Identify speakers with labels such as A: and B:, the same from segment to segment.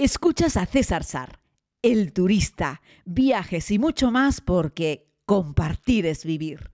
A: Escuchas a César Sar, el turista, viajes y mucho más porque compartir es vivir.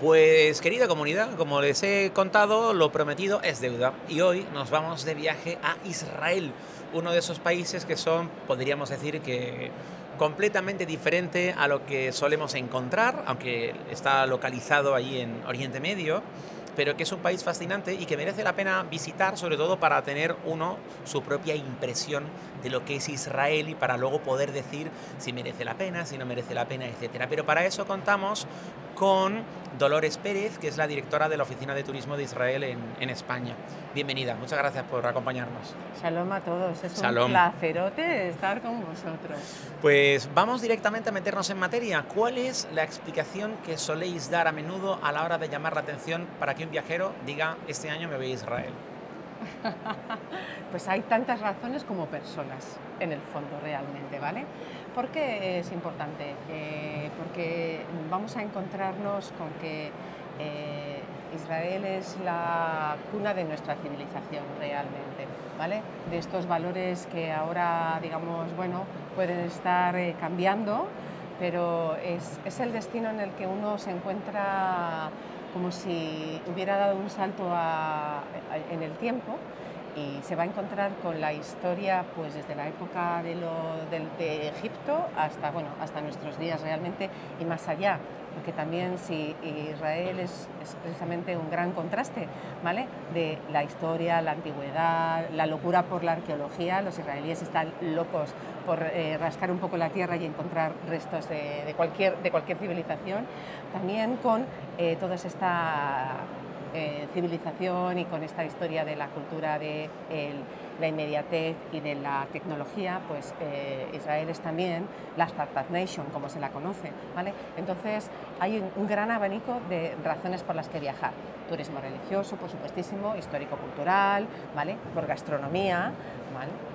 B: Pues querida comunidad, como les he contado, lo prometido es deuda. Y hoy nos vamos de viaje a Israel, uno de esos países que son, podríamos decir que completamente diferente a lo que solemos encontrar, aunque está localizado allí en Oriente Medio pero que es un país fascinante y que merece la pena visitar, sobre todo para tener uno su propia impresión de lo que es Israel y para luego poder decir si merece la pena, si no merece la pena, etc. Pero para eso contamos con Dolores Pérez, que es la directora de la Oficina de Turismo de Israel en, España. Bienvenida, muchas gracias por acompañarnos.
C: Shalom a todos, es un placerote estar con vosotros.
B: Pues vamos directamente a meternos en materia. ¿Cuál es la explicación que soléis dar a menudo a la hora de llamar la atención para que un viajero diga, este año me voy a Israel?
C: pues hay tantas razones como personas, en el fondo, realmente, ¿vale? ¿Por qué es importante? Eh, porque vamos a encontrarnos con que eh, Israel es la cuna de nuestra civilización realmente, ¿vale? De estos valores que ahora, digamos, bueno, pueden estar eh, cambiando, pero es, es, el destino en el que uno se encuentra como si hubiera dado un salto en el tiempo y se va a encontrar con la historia pues desde la época de, de, Egipto hasta, bueno, hasta nuestros días realmente y más allá porque también si Israel es, precisamente un gran contraste ¿vale? de la historia, la antigüedad, la locura por la arqueología, los israelíes están locos por eh, rascar un poco la tierra y encontrar restos de, cualquier, de cualquier civilización, también con eh, toda esta eh, civilización y con esta historia de la cultura de la inmediatez y de la tecnología, pues eh, Israel es también la Startup Nation, como se la conoce. ¿vale? Entonces hay un, un gran abanico de razones por las que viajar. Turismo religioso, por supuestísimo, histórico-cultural, ¿vale? por gastronomía, ¿vale?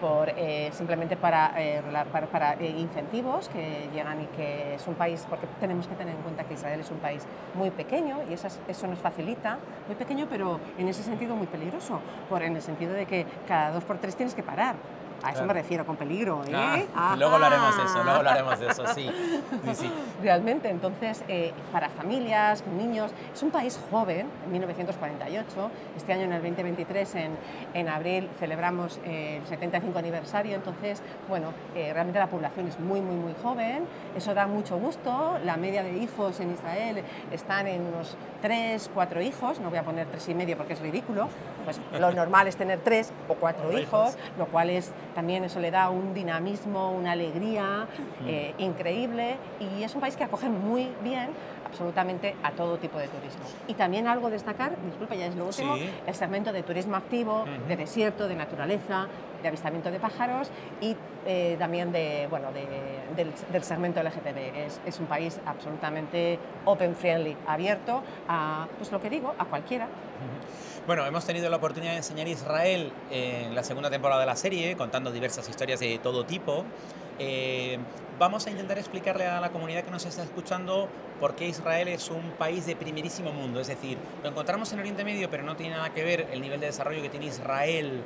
C: Por, eh, simplemente para, eh, para, eh, incentivos que llegan y que es un país, porque tenemos que tener en cuenta que Israel es un país muy pequeño y eso, eso nos facilita, muy pequeño pero en ese sentido muy peligroso, por, en el sentido de que cada dos por tres tienes que parar. A eso me refiero, con peligro. ¿eh?
B: Ah, luego hablaremos de eso, luego hablaremos de eso, sí. sí,
C: Realmente, entonces, eh, para familias, con niños, es un país joven, en 1948. Este año, en el 2023, en, en abril, celebramos el 75 aniversario. Entonces, bueno, eh, realmente la población es muy, muy, muy joven. Eso da mucho gusto. La media de hijos en Israel están en unos 3, 4 hijos. No voy a poner tres y medio porque es ridículo. Pues lo normal es tener tres o cuatro hijos, lo cual es también eso le da un dinamismo, una alegría eh, increíble y es un país que acoge muy bien absolutamente a todo tipo de turismo. Y también algo destacar, disculpa, ya es lo último, el segmento de turismo activo, de desierto, de naturaleza, de avistamiento de pájaros y eh, también de, bueno, del, segmento LGTB. Es, es, un país absolutamente open friendly, abierto a, pues lo que digo, a cualquiera.
B: Bueno, hemos tenido la oportunidad de enseñar Israel en la segunda temporada de la serie, contando diversas historias de todo tipo. Eh, vamos a intentar explicarle a la comunidad que nos está escuchando por qué Israel es un país de primerísimo mundo. Es decir, lo encontramos en Oriente Medio, pero no tiene nada que ver el nivel de desarrollo que tiene Israel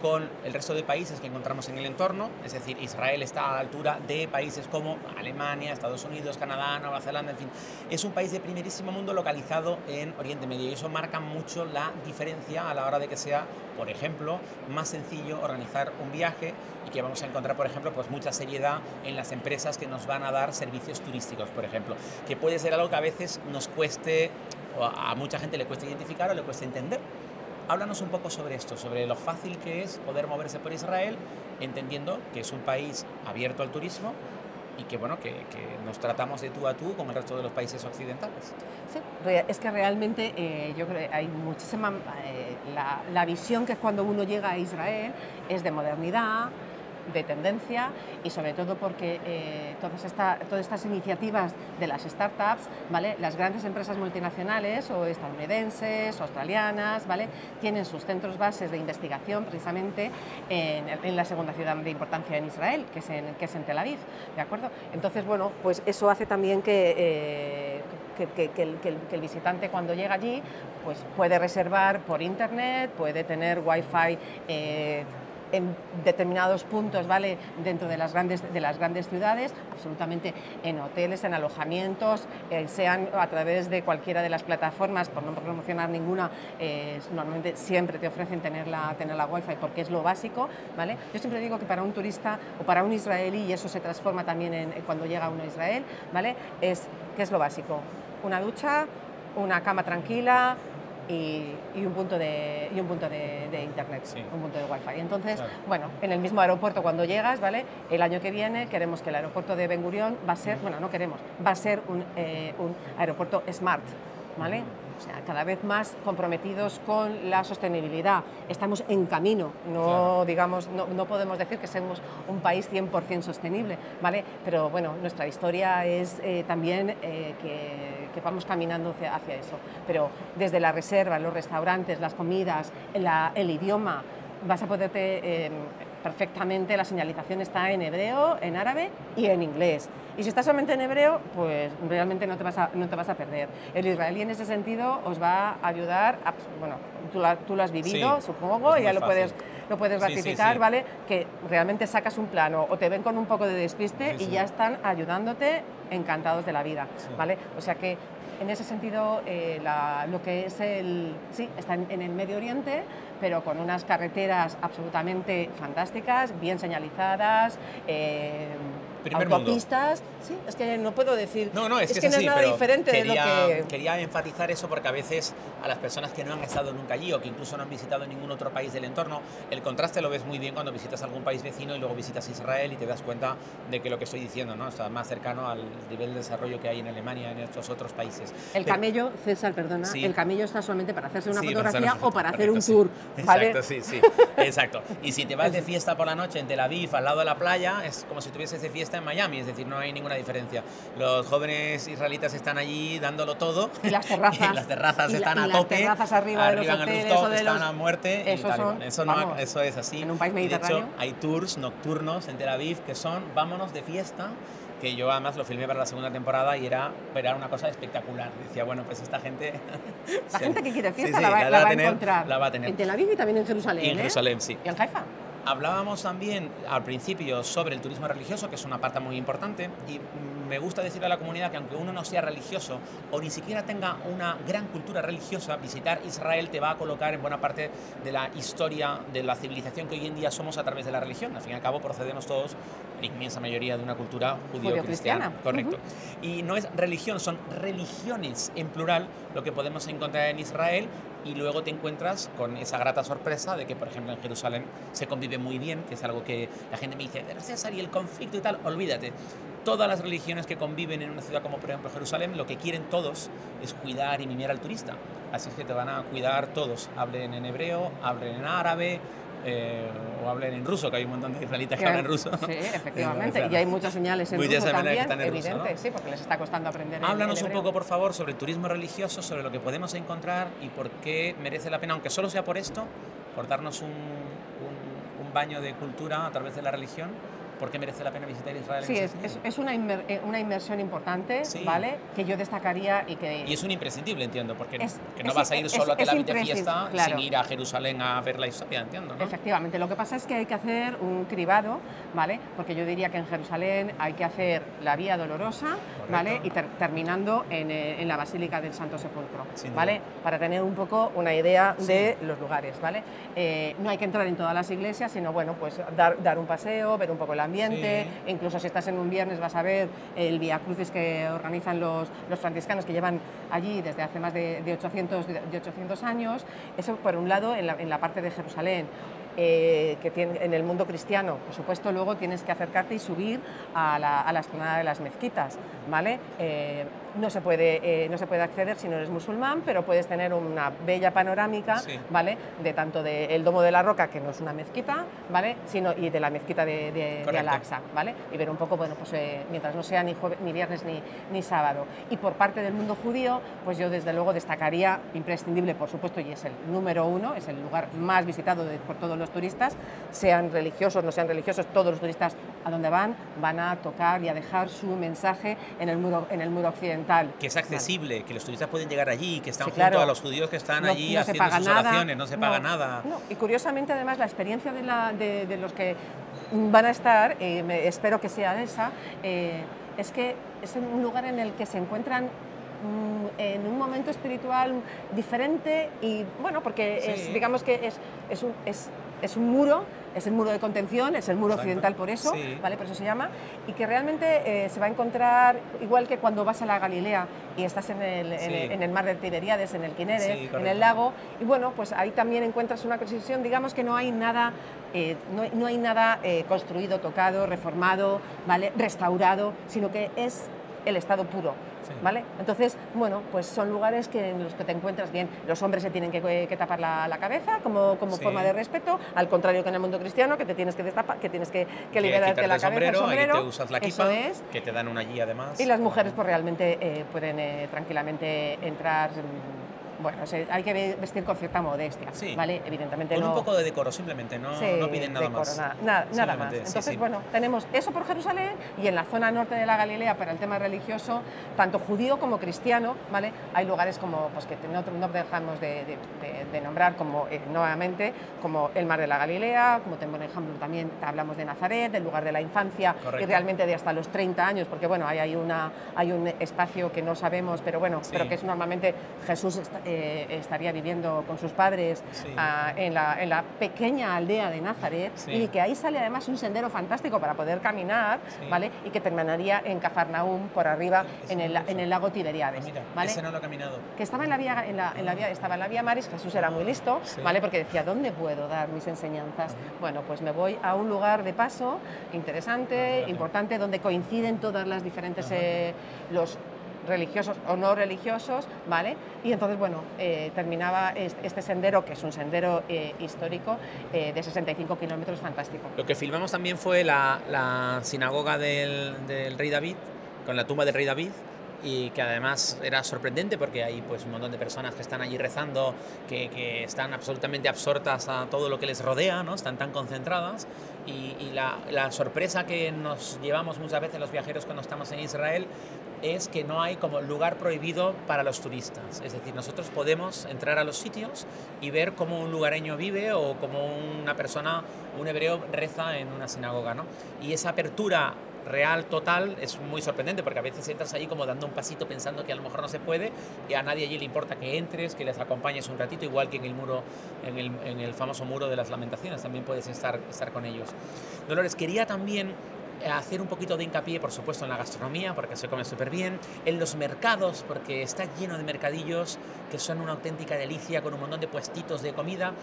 B: con el resto de países que encontramos en el entorno, es decir, Israel está a la altura de países como Alemania, Estados Unidos, Canadá, Nueva Zelanda, en fin, es un país de primerísimo mundo localizado en Oriente Medio y eso marca mucho la diferencia a la hora de que sea, por ejemplo, más sencillo organizar un viaje y que vamos a encontrar, por ejemplo, pues mucha seriedad en las empresas que nos van a dar servicios turísticos, por ejemplo, que puede ser algo que a veces nos cueste, o a mucha gente le cueste identificar o le cueste entender Háblanos un poco sobre esto, sobre lo fácil que es poder moverse por Israel, entendiendo que es un país abierto al turismo y que bueno que, nos tratamos de tú a tú con el resto de los países occidentales.
C: Sí, es que realmente eh, yo creo que hay muchísima eh, la, la, visión que es cuando uno llega a Israel es de modernidad, de tendencia y sobre todo porque eh, todas, todas estas iniciativas de las startups, ¿vale? las grandes empresas multinacionales o estadounidenses australianas, ¿vale? tienen sus centros bases de investigación precisamente en, la segunda ciudad de importancia en Israel, que es en, que es en Tel Aviv. ¿de acuerdo? Entonces, bueno, pues eso hace también que, eh, que, el, visitante cuando llega allí pues puede reservar por internet, puede tener wifi eh, en determinados puntos, ¿vale? Dentro de las grandes, de las grandes ciudades, absolutamente en hoteles, en alojamientos, eh, sean a través de cualquiera de las plataformas, por no promocionar ninguna, eh, normalmente siempre te ofrecen tener la, tener la wifi porque es lo básico, ¿vale? Yo siempre digo que para un turista o para un israelí, y eso se transforma también en, cuando llega uno a Israel, ¿vale? Es, ¿qué es lo básico? Una ducha, una cama tranquila, y, un punto de, y un punto de, internet, un punto de wifi. Entonces, bueno, en el mismo aeropuerto cuando llegas, ¿vale? El año que viene queremos que el aeropuerto de Ben Gurion va a ser, bueno, no queremos, va a ser un, eh, un aeropuerto smart, ¿vale? O sea, cada vez más comprometidos con la sostenibilidad. Estamos en camino, no, digamos, no, podemos decir que seamos un país 100% sostenible, ¿vale? Pero bueno, nuestra historia es eh, también eh, que, que, vamos caminando hacia, eso. Pero desde la reserva, los restaurantes, las comidas, el idioma, vas a poderte em, perfectamente, la señalización está en hebreo, en árabe y en inglés. Y si está solamente en hebreo, pues realmente no te vas a, no te vas a perder. El israelí en ese sentido os va a ayudar, bueno, tú, tú, lo has vivido, supongo, y ya lo puedes, lo puedes ratificar, ¿vale? Que realmente sacas un plano o te ven con un poco de despiste y ya están ayudándote encantados de la vida, ¿vale? O sea que en ese sentido, eh, lo que es el... Sí, está en, el Medio Oriente, pero con unas carreteras absolutamente fantásticas, bien señalizadas.
B: Eh,
C: autopistas. Sí, es que no puedo decir.
B: No, no, es, que,
C: no es nada diferente
B: quería,
C: de lo que.
B: Quería enfatizar eso porque a veces a las personas que no han estado nunca allí o que incluso no han visitado ningún otro país del entorno, el contraste lo ves muy bien cuando visitas algún país vecino y luego visitas Israel y te das cuenta de que lo que estoy diciendo ¿no? está más cercano al nivel de desarrollo que hay en Alemania en estos otros países.
C: El camello, César, perdona, el camello está solamente para hacerse una fotografía o para hacer un tour. ¿vale?
B: Exacto, sí, sí, exacto. Y si te vas de fiesta por la noche en Tel Aviv, al lado de la playa, es como si tuvieses de fiesta en Miami, es decir, no hay ninguna diferencia. Los jóvenes israelitas están allí dándolo todo.
C: Y las terrazas.
B: y las terrazas están a tope.
C: Las terrazas arriba, de los hoteles,
B: están a muerte.
C: Eso, son,
B: eso, no, eso es así.
C: En un país mediterráneo.
B: De hecho, hay tours nocturnos en Tel Aviv que son vámonos de fiesta que yo además lo filmé para la segunda temporada y era, era una cosa espectacular. Decía, bueno, pues esta gente...
C: La gente que quiere fiesta la, va, la, va a encontrar.
B: La va a tener.
C: En Tel Aviv y también en Jerusalén.
B: Y en ¿eh? Jerusalén, sí.
C: ¿Y en Haifa?
B: Hablábamos también al principio sobre el turismo religioso, que es una parte muy importante, y me gusta decirle a la comunidad que aunque uno no sea religioso o ni siquiera tenga una gran cultura religiosa, visitar Israel te va a colocar en buena parte de la historia de la civilización que hoy en día somos a través de la religión. Al fin y al cabo procedemos todos, la inmensa mayoría, de una cultura judío-cristiana. Correcto. Y no es religión, son religiones en plural lo que podemos encontrar en Israel y luego te encuentras con esa grata sorpresa de que, por ejemplo, en Jerusalén se convive muy bien, que es algo que la gente me dice, pero César, y el conflicto y tal, olvídate. Todas las religiones que conviven en una ciudad como, por ejemplo, Jerusalén, lo que quieren todos es cuidar y mimar al turista. Así que te van a cuidar todos, hablen en hebreo, hablen en árabe, eh, o hablen en ruso, que hay un montón de israelitas que, hablan ruso.
C: Sí, efectivamente, y hay muchas señales en ruso también, evidente, sí, porque les está costando aprender
B: Háblanos un poco, por favor, sobre el turismo religioso, sobre lo que podemos encontrar y por qué merece la pena, aunque solo sea por esto, por darnos un, un baño de cultura a través de la religión ¿Por qué merece la pena visitar Israel?
C: Sí, es, es, una, eh, una, inversión importante, ¿vale? Que yo destacaría y que...
B: Y es un imprescindible, entiendo, porque que no vas a ir solo a Tel Aviv de fiesta sin ir a Jerusalén a ver la historia, entiendo, ¿no?
C: Efectivamente, lo que pasa es que hay que hacer un cribado, ¿vale? Porque yo diría que en Jerusalén hay que hacer la Vía Dolorosa, ¿vale? Y terminando en, eh, en, la Basílica del Santo Sepulcro, ¿vale? Para tener un poco una idea de los lugares, ¿vale? Eh, no hay que entrar en todas las iglesias, sino, bueno, pues dar, dar un paseo, ver un poco la ambiente, incluso si estás en un viernes vas a ver el Via Crucis que organizan los, los franciscanos que llevan allí desde hace más de, de 800, de 800 años. Eso por un lado en la, en la parte de Jerusalén. Eh, que tiene, en el mundo cristiano. Por supuesto, luego tienes que acercarte y subir a la, a la de las mezquitas, ¿vale? Eh, no se, puede, eh, no se puede acceder si no eres musulmán, pero puedes tener una bella panorámica, ¿vale? De tanto del Domo de la Roca, que no es una mezquita, ¿vale? Sino, y de la mezquita de, de, Al-Aqsa, ¿vale? Y ver un poco, bueno, pues mientras no sea ni, ni viernes ni, ni sábado. Y por parte del mundo judío, pues yo desde luego destacaría, imprescindible, por supuesto, y es el número uno, es el lugar más visitado por todos los turistas, sean religiosos, no sean religiosos, todos los turistas a donde van, van a tocar y a dejar su mensaje en el muro, en el muro occidental.
B: Que es accesible, que los turistas pueden llegar allí, que están junto a los judíos que están allí haciendo sus oraciones, no se paga nada.
C: Y curiosamente, además, la experiencia de, la, de, los que van a estar, eh, espero que sea esa, eh, es que es un lugar en el que se encuentran mm, en un momento espiritual diferente y bueno, porque digamos que es, es, un, es, es un muro es el muro de contención, es el muro occidental por eso, ¿vale? Por eso se llama, y que realmente eh, se va a encontrar igual que cuando vas a la Galilea y estás en el, en el, mar de Tiberíades, en el Quinere, en el lago, y bueno, pues ahí también encuentras una construcción, digamos que no hay nada, eh, no, no, hay nada eh, construido, tocado, reformado, ¿vale? Restaurado, sino que es el estado puro. ¿vale? Entonces, bueno, pues son lugares que, en los que te encuentras bien. Los hombres se tienen que, tapar la, cabeza como, como forma de respeto, al contrario que en el mundo cristiano, que te tienes que destapar, que tienes que, que liberarte la cabeza, el sombrero,
B: que te usas la kipa, que te dan una guía además.
C: Y las mujeres pues realmente eh, pueden eh, tranquilamente entrar bueno, hay que vestir con cierta modestia, ¿vale? Evidentemente
B: con
C: un
B: poco de decoro simplemente, no, no piden nada más.
C: Nada, más. Entonces, bueno, tenemos eso por Jerusalén y en la zona norte de la Galilea para el tema religioso, tanto judío como cristiano, ¿vale? Hay lugares como, pues que no, no dejamos de, nombrar como, eh, nuevamente, como el Mar de la Galilea, como tenemos ejemplo también hablamos de Nazaret, del lugar de la infancia y realmente de hasta los 30 años, porque bueno, hay, hay, una, hay un espacio que no sabemos, pero bueno, pero que es normalmente Jesús eh, estaría viviendo con sus padres ah, en, la, pequeña aldea de Nazaret y que ahí sale además un sendero fantástico para poder caminar, ¿vale? Y que terminaría en Cafarnaúm por arriba en el, en el lago Tiberiades. ¿vale?
B: Ese no lo ha caminado.
C: Que estaba en la vía, en la, en la vía, estaba en la vía Maris, Jesús era muy listo, ¿vale? Porque decía, ¿dónde puedo dar mis enseñanzas? Bueno, pues me voy a un lugar de paso interesante, ah, importante, donde coinciden todas las diferentes, eh, los religiosos o no religiosos, ¿vale? Y entonces, bueno, eh, terminaba este, sendero, que es un sendero eh, histórico eh, de 65 kilómetros, fantástico.
B: Lo que filmamos también fue la, sinagoga del, rey David, con la tumba del rey David, y que además era sorprendente porque hay pues un montón de personas que están allí rezando, que, que están absolutamente absortas a todo lo que les rodea, ¿no? están tan concentradas y, y la, la, sorpresa que nos llevamos muchas veces los viajeros cuando estamos en Israel es que no hay como lugar prohibido para los turistas. Es decir, nosotros podemos entrar a los sitios y ver cómo un lugareño vive o cómo una persona, un hebreo, reza en una sinagoga. ¿no? Y esa apertura real, total, es muy sorprendente porque a veces entras ahí como dando un pasito pensando que a lo mejor no se puede y a nadie allí le importa que entres, que les acompañes un ratito, igual que en el muro, en el, en el famoso muro de las lamentaciones, también puedes estar, estar con ellos. Dolores, quería también hacer un poquito de hincapié, por supuesto, en la gastronomía, porque se come súper bien, en los mercados, porque está lleno de mercadillos que son una auténtica delicia, con un montón de puestitos de comida,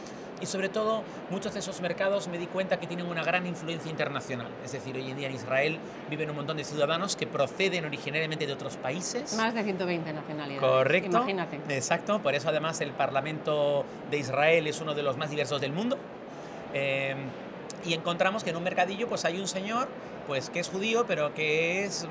B: y sobre todo, muchos de esos mercados me di cuenta que tienen una gran influencia internacional. Es decir, hoy en día en Israel viven un montón de ciudadanos que proceden originariamente de otros países.
C: Más de 120 nacionalidades.
B: Correcto.
C: Imagínate.
B: Exacto, por eso además el Parlamento de Israel es uno de los más diversos del mundo. Eh, y encontramos que en un mercadillo pues hay un señor pues que es judío, pero que es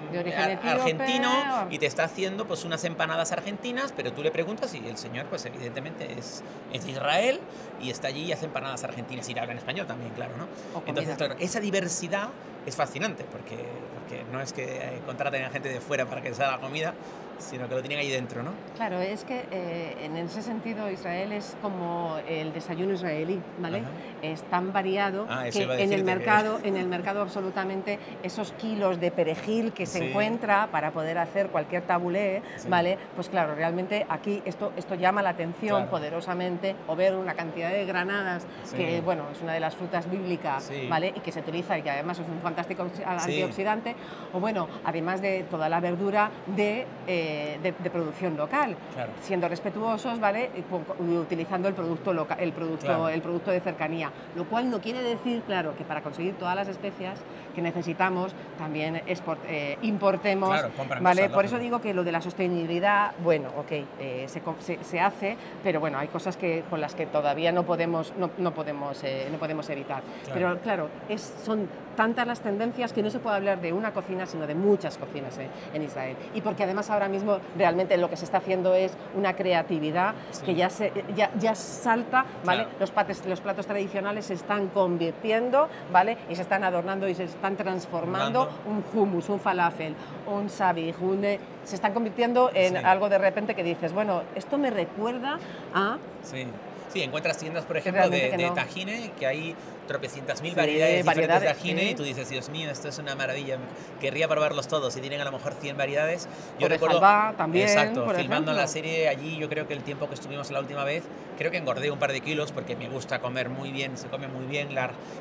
B: argentino y te está haciendo pues unas empanadas argentinas, pero tú le preguntas y el señor pues evidentemente es, es de Israel y está allí y hace empanadas argentinas y habla en español también, claro, ¿no? Entonces, claro, esa diversidad es fascinante porque, porque no es que contraten a gente de fuera para que les haga la comida, sino que lo tienen ahí dentro, ¿no?
C: Claro, es que eh, en ese sentido Israel es como el desayuno israelí, ¿vale? Es tan variado ah, que en el mercado, en el mercado absolutamente esos kilos de perejil que se encuentra para poder hacer cualquier tabulé, ¿vale? Pues claro, realmente aquí esto, esto llama la atención poderosamente o ver una cantidad de granadas que, bueno, es una de las frutas bíblicas, ¿vale? Y que se utiliza y que además es un fantástico antioxidante, o bueno, además de toda la verdura de... Eh, de, producción local, siendo respetuosos, ¿vale? Utilizando el producto, local, el, producto, el producto de cercanía, lo cual no quiere decir, claro, que para conseguir todas las especias que necesitamos también eh, importemos, ¿vale? Por eso digo que lo de la sostenibilidad, bueno, ok, eh, se, se, hace, pero bueno, hay cosas que, con las que todavía no podemos, no, no podemos, eh, no podemos evitar. Pero claro, es, son tantas las tendencias que no se puede hablar de una cocina, sino de muchas cocinas en Israel. Y porque además ahora mismo realmente lo que se está haciendo es una creatividad que ya, se, ya, ya salta, ¿vale? Los, pates, los platos tradicionales se están convirtiendo, ¿vale? Y se están adornando y se están transformando un hummus, un falafel, un sabich, un, eh, se están convirtiendo en algo de repente que dices, bueno, esto me recuerda a...
B: Sí. Sí, encuentras tiendas, por ejemplo, de, de tajine, que hay tropecientas mil variedades, diferentes de ajine y tú dices, Dios mío, esto es una maravilla, querría probarlos todos y tienen a lo mejor 100 variedades.
C: Yo recuerdo, halva, también,
B: exacto, filmando la serie allí, yo creo que el tiempo que estuvimos la última vez, creo que engordé un par de kilos porque me gusta comer muy bien, se come muy bien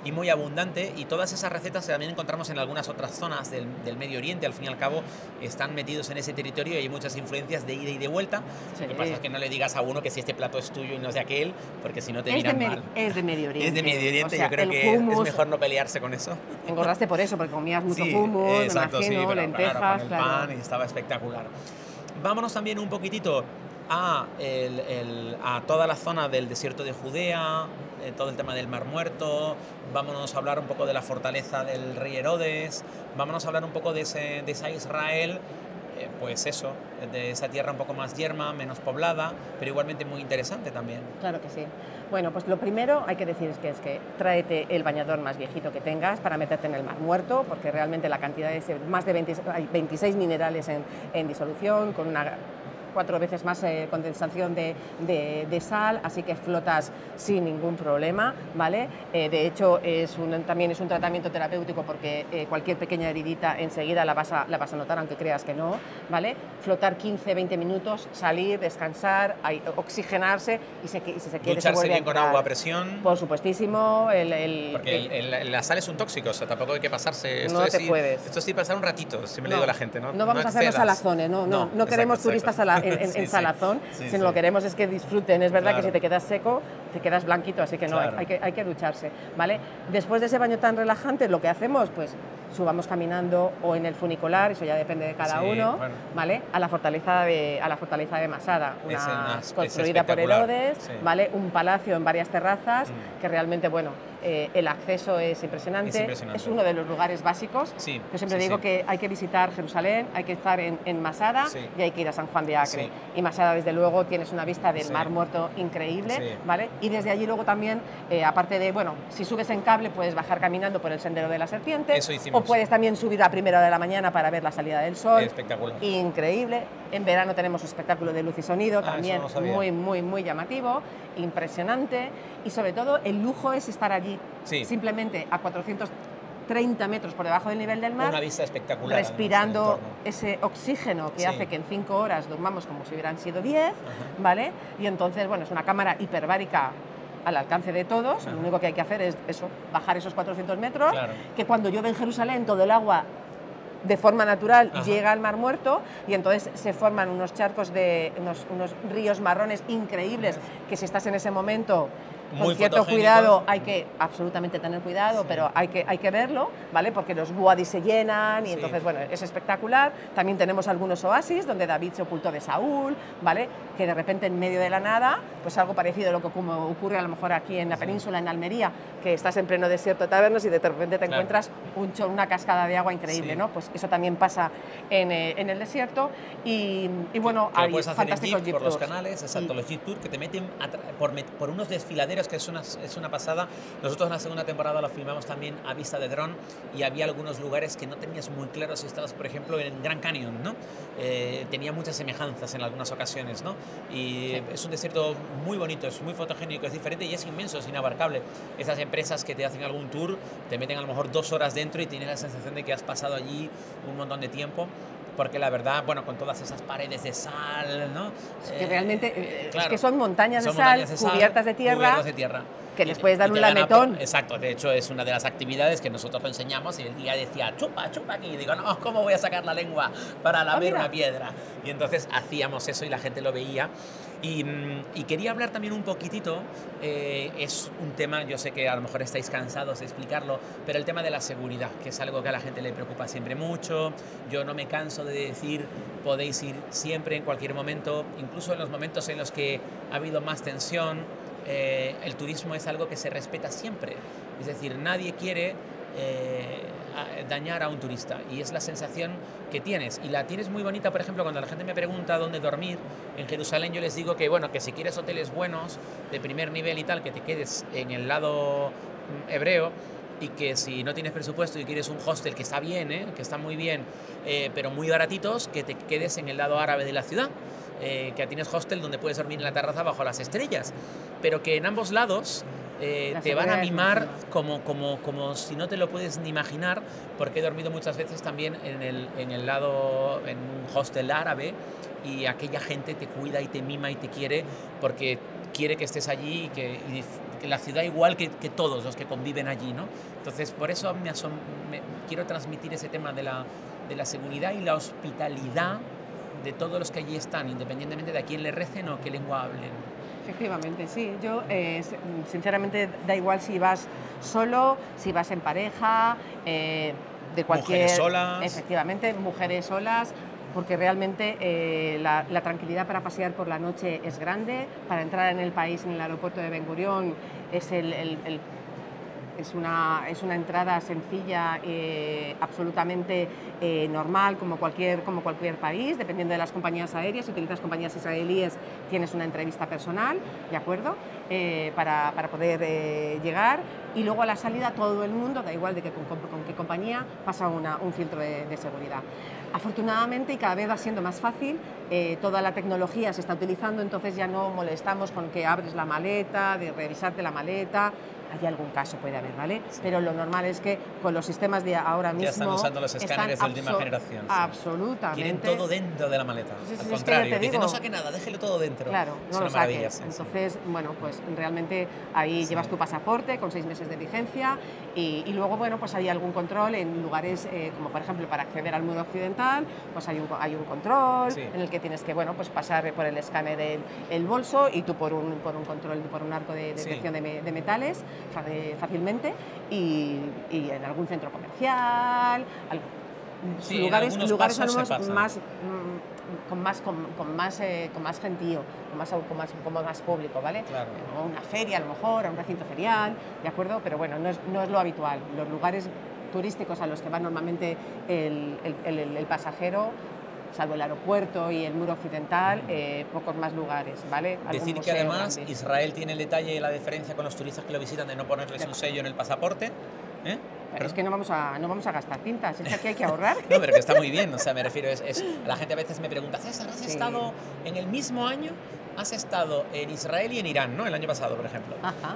B: y muy abundante y todas esas recetas también encontramos en algunas otras zonas del, del, Medio Oriente, al fin y al cabo están metidos en ese territorio y hay muchas influencias de ida y de vuelta. Lo que pasa es que no le digas a uno que si este plato es tuyo y no es de aquel, porque si no te miran mal.
C: Es de Medio Oriente.
B: Es de Medio Oriente, yo creo que es mejor no pelearse con eso.
C: Engordaste por eso, porque comías mucho sí, hummus, exacto, me imagino, sí, lentejas,
B: claro, con el pan y estaba espectacular. Vámonos también un poquitito a, el, el, a toda la zona del desierto de Judea, eh, todo el tema del Mar Muerto, vámonos a hablar un poco de la fortaleza del rey Herodes, vámonos a hablar un poco de, ese, de esa Israel eh, pues eso, de esa tierra un poco más yerma, menos poblada, pero igualmente muy interesante también.
C: Claro que sí. Bueno, pues lo primero hay que decir es que es que tráete el bañador más viejito que tengas para meterte en el mar muerto, porque realmente la cantidad es más de 20, 26 minerales en, en disolución, con una cuatro veces más eh, condensación de, de, de, sal, así que flotas sin ningún problema, ¿vale? Eh, de hecho, es un, también es un tratamiento terapéutico porque eh, cualquier pequeña heridita enseguida la vas, a, la vas a notar, aunque creas que no, ¿vale? Flotar 15, 20 minutos, salir, descansar, oxigenarse y, se, y si se quiere
B: Ducharse
C: se
B: bien con agua a presión.
C: Por supuestísimo. El, el,
B: porque el, el, la sal es un tóxico, o sea, tampoco hay que pasarse.
C: Esto no te
B: sí,
C: puedes.
B: Esto sí pasar un ratito, siempre no, le digo a la gente, ¿no?
C: No vamos
B: no
C: a hacernos salazones, no, no, no, no queremos
B: exacto,
C: turistas a la, en, en,
B: sí,
C: en salazón,
B: sí,
C: sino lo que queremos es que disfruten. Es verdad
B: Claro.
C: que si te quedas seco, te quedas blanquito, así que no,
B: Claro.
C: hay, que, hay que ducharse, ¿vale? Después de ese baño tan relajante, lo que hacemos, pues subamos caminando o en el funicular, eso ya depende de cada
B: Sí,
C: uno,
B: bueno.
C: ¿vale? A la fortaleza de, a la fortaleza de Masada, una,
B: Es una- es
C: construida por Herodes,
B: sí.
C: ¿vale? Un palacio en varias terrazas,
B: Mm.
C: que realmente, bueno, eh, el acceso es impresionante,
B: Es impresionante.
C: uno de los lugares básicos.
B: Sí,
C: Yo siempre
B: sí,
C: digo
B: sí.
C: que hay que visitar Jerusalén, hay que estar en, en Masada y hay que ir a San Juan de Acre. Y Masada, desde luego, tienes una vista del. Mar Muerto increíble. ¿vale? Y desde allí luego también, eh, aparte de, bueno, si subes en cable, puedes bajar caminando por el Sendero de la Serpiente.
B: Eso hicimos.
C: O puedes también subir a primera hora de la mañana para ver la salida del sol.
B: Espectacular.
C: Increíble. En verano tenemos espectáculo de luz y sonido,
B: Ah,
C: también
B: no
C: muy, muy, muy llamativo, impresionante. Y sobre todo, el lujo es estar allí,
B: Sí.
C: simplemente a 430 metros por debajo del nivel del mar
B: Una vista espectacular.
C: respirando ese oxígeno que
B: Sí.
C: hace que en 5 horas durmamos como si hubieran sido 10,
B: Ajá.
C: ¿vale? Y entonces, bueno, es una cámara hiperbárica al alcance de todos,
B: Ajá.
C: lo único que hay que hacer es eso, bajar esos 400 metros,
B: Claro.
C: que cuando llueve en Jerusalén todo el agua de forma natural
B: Ajá.
C: llega al Mar Muerto y entonces se forman unos charcos de unos, unos ríos marrones increíbles que si estás en ese momento con cierto cuidado hay que absolutamente tener cuidado, pero hay que, hay que verlo, ¿vale? Porque los wadis se llenan y
B: Sí.
C: entonces, bueno, es espectacular. También tenemos algunos oasis donde David se ocultó de Saúl, ¿vale? Que de repente en medio de la nada, pues algo parecido a lo que como ocurre a lo mejor aquí en la península, en Almería, que estás en pleno desierto de tabernos y de repente te
B: Claro.
C: encuentras un cho- una cascada de agua increíble,
B: Sí.
C: ¿no? Pues eso también pasa en, eh, en el desierto y, y bueno,
B: que
C: hay fantásticos
B: jeep por los
C: tours.
B: canales, exacto,
C: Y-
B: los jeep tour que te meten por, por unos desfiladeros que es una, es una pasada. Nosotros en la segunda temporada lo filmamos también a vista de dron y había algunos lugares que no tenías muy claros si estabas, por ejemplo, en Grand Canyon, ¿no? Eh, tenía muchas semejanzas en algunas ocasiones, ¿no? Y
C: Sí.
B: es un desierto muy bonito, es muy fotogénico, es diferente y es inmenso, es inabarcable. Esas empresas que te hacen algún tour te meten a lo mejor dos horas dentro y tienes la sensación de que has pasado allí un montón de tiempo. Porque la verdad, bueno, con todas esas paredes de sal, ¿no?
C: que
B: Eh,
C: realmente eh,
B: claro,
C: es que son montañas,
B: son
C: de, sal,
B: montañas de sal,
C: cubiertas de tierra
B: cubiertas de tierra.
C: Que les puedes dar un lametón.
B: Exacto, de hecho es una de las actividades que nosotros enseñamos y el día decía, chupa, chupa aquí. Y digo, no, ¿cómo voy a sacar la lengua para lamer
C: Ah, mira.
B: una piedra? Y entonces hacíamos eso y la gente lo veía. Y, mm, y quería hablar también un poquitito, eh, es un tema, yo sé que a lo mejor estáis cansados de explicarlo, pero el tema de la seguridad, que es algo que a la gente le preocupa siempre mucho. Yo no me canso de decir, podéis ir siempre, en cualquier momento, incluso en los momentos en los que ha habido más tensión. Eh, el turismo es algo que se respeta siempre. Es decir, nadie quiere eh, dañar a un turista. Y es la sensación que tienes. Y la tienes muy bonita, por ejemplo, cuando la gente me pregunta dónde dormir en Jerusalén, yo les digo que, bueno, que si quieres hoteles buenos, de primer nivel y tal, que te quedes en el lado mm, hebreo y que si no tienes presupuesto y quieres un hostel que está bien, ¿eh? que está muy bien, pero muy baratitos, que te quedes en el lado árabe de la ciudad. Eh, que tienes hostel donde puedes dormir en la terraza bajo las estrellas, pero que en ambos lados eh, te van a mimar como, como, como si no te lo puedes ni imaginar, porque he dormido muchas veces también en el, en el lado, en un hostel árabe, y aquella gente te cuida y te mima y te quiere porque quiere que estés allí y que, la ciudad igual que, que, todos los que conviven allí, ¿no? Entonces, por eso me, me quiero transmitir ese tema de la, de la seguridad y la hospitalidad de todos los que allí están, independientemente de a quién le recen o qué lengua hablen.
C: Efectivamente, sí. Yo, eh, sinceramente, da igual si vas solo, si vas en pareja, eh, de cualquier...
B: Mujeres solas.
C: Efectivamente, mujeres solas, porque realmente eh, la, tranquilidad para pasear por la noche es grande. Para entrar en el país, en el aeropuerto de Ben Gurión, es el es una, es una entrada sencilla, eh, absolutamente eh, normal, como cualquier, como cualquier país, dependiendo de las compañías aéreas. Si utilizas compañías israelíes, tienes una entrevista personal, ¿de acuerdo? Eh, para, para, poder llegar. Y luego a la salida, todo el mundo, da igual de que, con, qué compañía, pasa un filtro de, de, seguridad. Afortunadamente, y cada vez va siendo más fácil, toda la tecnología se está utilizando, entonces ya no molestamos con que abres la maleta, de revisarte la maleta, hay algún caso, puede haber, ¿vale? Pero lo normal es que con los sistemas de ahora mismo...
B: Ya están usando los escáneres de última generación.
C: Absolutamente.
B: Quieren todo dentro de la maleta. Al contrario, dice, no saque nada, déjelo todo dentro.
C: Claro, no lo saques. Entonces, bueno, pues realmente ahí llevas tu pasaporte con seis meses de vigencia y, luego, bueno, pues hay algún control en lugares eh, como, por ejemplo, para acceder al muro occidental, pues hay un, hay un control en el que tienes que, bueno, pues pasar por el escáner del el bolso y tú por un, por un control, por un arco de detección de, de metales fácilmente y, en algún centro comercial, lugares, lugares más, mm, con más, con, más, eh, con más gentío, con más, con más, con más público, ¿vale?
B: Claro.
C: Una feria a lo mejor, un recinto ferial, ¿de acuerdo? Pero bueno, no es, no es lo habitual. Los lugares turísticos a los que va normalmente el, el, el pasajero salvo el aeropuerto y el muro occidental, eh, pocos más lugares, ¿vale?
B: Decir que además Israel tiene el detalle y la diferencia con los turistas que lo visitan de no ponerles un sello en el pasaporte. ¿eh?
C: Pero es que no vamos a, no vamos a gastar tintas, es que aquí hay que ahorrar.
B: no, pero que está muy bien, o sea, me refiero, es, la gente a veces me pregunta, César, ¿has estado en el mismo año has estado en Israel y en Irán, ¿no? El año pasado, por ejemplo.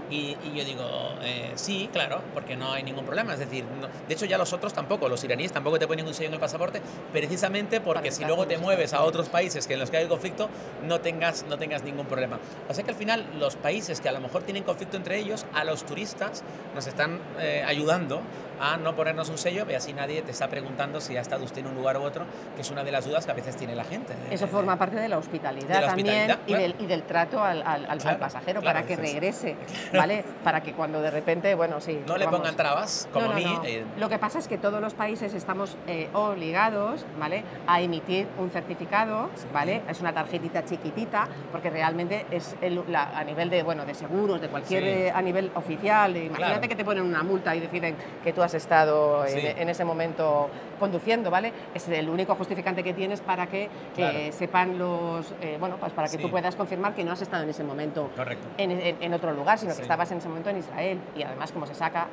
B: Y, yo digo, eh, sí, claro, porque no hay ningún problema. Es decir, de hecho ya los otros tampoco, los iraníes tampoco te ponen un sello en el pasaporte, precisamente porque si luego te mueves a otros países que en los que hay conflicto, no tengas, no tengas ningún problema. O sea que al final los países que a lo mejor tienen conflicto entre ellos, a los turistas nos están eh, ayudando a no ponernos un sello y así nadie te está preguntando si ha estado usted en un lugar u otro, que es una de las dudas que a veces tiene la gente.
C: Eso forma parte de la hospitalidad, también y, del, y, del, trato al, al, pasajero para que regrese, ¿vale? Para que cuando de repente, bueno, sí.
B: No le pongan trabas, como a mí.
C: Eh. Lo que pasa es que todos los países estamos eh, obligados, ¿vale? A emitir un certificado, ¿vale? Es una tarjetita chiquitita, porque realmente es a nivel de, bueno, de seguros, de cualquier, eh, a nivel oficial. Imagínate que te ponen una multa y deciden que tú has estado en, ese momento conduciendo, ¿vale? Es el único justificante que tienes para que sepan los, eh, bueno, pues para que tú puedas confirmar que no has estado en ese momento en, otro lugar, sino que estabas en ese momento en Israel. Y además, como se saca,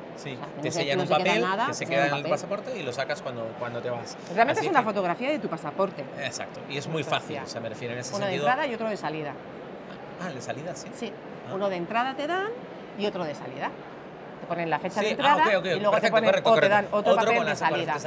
B: te sellan un papel que se queda en el pasaporte y lo sacas cuando, cuando te vas.
C: Realmente es una fotografía de tu pasaporte.
B: Exacto, y es muy fácil, o sea, me refiero en ese
C: Uno
B: de
C: entrada y otro de salida.
B: Ah, de salida, sí.
C: Sí, ah. uno de entrada te dan y otro de salida te ponen la fecha de ah, entrada y luego te ponen o te dan otro, papel de salida.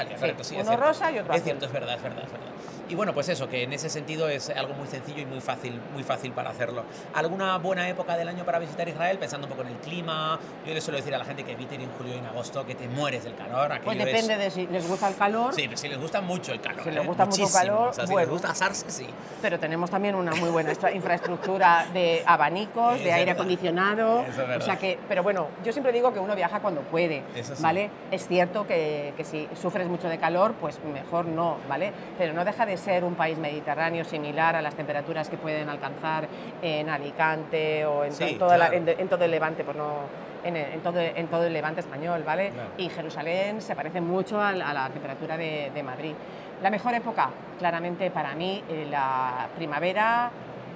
C: uno rosa y otro
B: Es cierto, es verdad, es verdad, es verdad. Y bueno, pues eso, que en ese sentido es algo muy sencillo y muy fácil, muy fácil para hacerlo. ¿Alguna buena época del año para visitar Israel? Pensando un poco en el clima. Yo le suelo decir a la gente que evite ir en julio y en agosto, que te mueres del calor.
C: Pues depende de si les gusta el calor.
B: Sí, pero si les gusta mucho el calor.
C: Si les ¿eh? gusta mucho el calor,
B: o sea, si les gusta asarse, sí.
C: Pero tenemos también una muy buena infraestructura de abanicos, de aire acondicionado. o sea que, pero bueno, yo siempre digo que uno viaja cuando puede, ¿vale? Es cierto que, que si sufres mucho de calor, pues mejor no, ¿vale? Pero no deja de ser un país mediterráneo similar a las temperaturas que pueden alcanzar en Alicante o en, todo el Levante, pues no, en, todo, en, todo, el levante español, ¿vale? Y Jerusalén se parece mucho a, la temperatura de, de, Madrid. La mejor época, claramente para mí, eh, la primavera,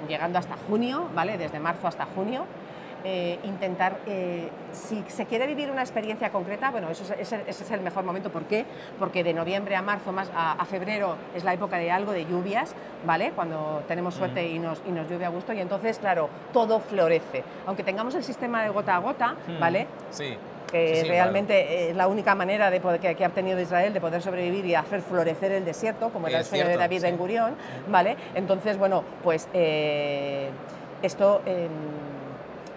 C: llegando hasta junio, ¿vale? Desde marzo hasta junio. Eh, intentar, eh, si se quiere vivir una experiencia concreta, bueno, eso es, ese es el mejor momento. ¿Por qué? Porque de noviembre a marzo, más a, febrero, es la época de algo de lluvias, ¿vale? Cuando tenemos suerte y, nos, y nos llueve a gusto, y entonces, claro, todo florece. Aunque tengamos el sistema de gota a gota, ¿vale?
B: Sí
C: que realmente es la única manera de poder, que, ha obtenido Israel de poder sobrevivir y hacer florecer el desierto, como era el sueño de David Ben Gurión, ¿vale? Entonces, bueno, pues eh, esto...
B: En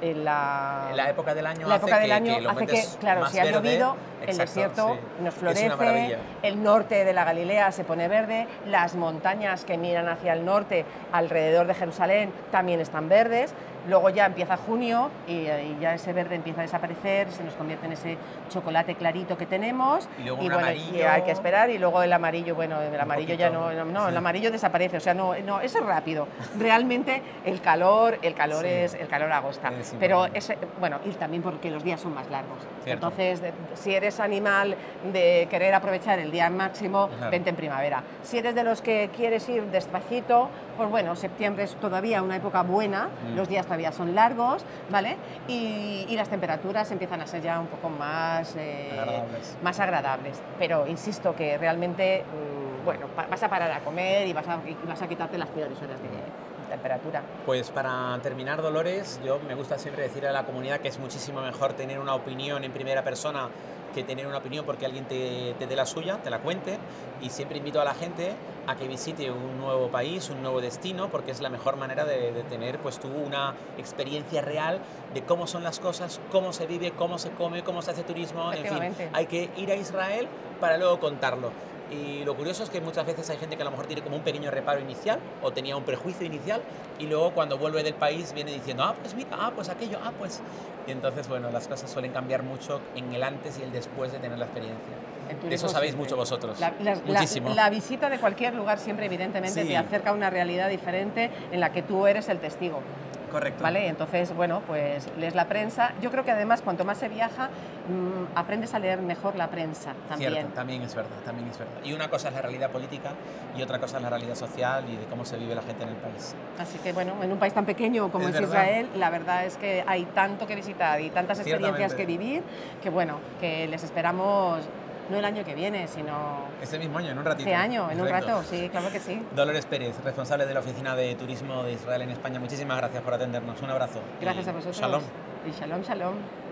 B: la, la, época del año
C: la época del año hace que, claro, si ha llovido, el desierto nos florece, el norte de la Galilea se pone verde, las montañas que miran hacia el norte alrededor de Jerusalén también están verdes. Luego ya empieza junio y, ya ese verde empieza a desaparecer, se nos convierte en ese chocolate clarito que tenemos.
B: Y luego bueno,
C: hay que esperar y luego el amarillo, bueno, el amarillo ya no, no, el amarillo desaparece, o sea, no, no, eso es rápido. Realmente el calor, el calor es el calor agosta. Pero ese, bueno, y también porque los días son más largos. Entonces, si eres animal de querer aprovechar el día máximo, vente en primavera. Si eres de los que quieres ir despacito, pues bueno, septiembre es todavía una época buena, mm. los días todavía son largos, ¿vale? Y, las temperaturas empiezan a ser ya un poco más,
B: eh, agradables.
C: más agradables. Pero insisto que realmente, mm, bueno, vas a parar a comer y vas a, vas a quitarte las peores horas de temperatura.
B: Pues para terminar, Dolores, yo me gusta siempre decirle a la comunidad que es muchísimo mejor tener una opinión en primera persona que tener una opinión porque alguien te, te dé la suya, te la cuente. Y siempre invito a la gente a que visite un nuevo país, un nuevo destino, porque es la mejor manera de, tener pues tú una experiencia real de cómo son las cosas, cómo se vive, cómo se come, cómo se hace turismo, en fin. Hay que ir a Israel para luego contarlo. Y lo curioso es que muchas veces hay gente que a lo mejor tiene como un pequeño reparo inicial o tenía un prejuicio inicial y luego cuando vuelve del país viene diciendo, ah, pues mira, ah, pues aquello, ah, pues... Y entonces, bueno, las cosas suelen cambiar mucho en el antes y el después de tener la experiencia. eso sabéis mucho vosotros.
C: La,
B: Muchísimo.
C: La, visita de cualquier lugar siempre, evidentemente, te acerca a una realidad diferente en la que tú eres el testigo.
B: Correcto.
C: ¿Vale? Entonces, bueno, pues lees la prensa. Yo creo que además, cuanto más se viaja, mm, aprendes a leer mejor la prensa también.
B: Cierto, también es verdad, también es verdad. Y una cosa es la realidad política y otra cosa es la realidad social y de cómo se vive la gente en el país.
C: Así que, bueno, en un país tan pequeño como es, Israel, la verdad es que hay tanto que visitar y tantas experiencias que vivir que, bueno, que les esperamos no el año que viene, sino...
B: Este mismo año, en un ratito.
C: Este año, en un rato, sí, claro que sí.
B: Dolores Pérez, responsable de la Oficina de Turismo de Israel en España. Muchísimas gracias por atendernos. Un abrazo.
C: Gracias a vosotros.
B: Shalom.
C: Y shalom, shalom.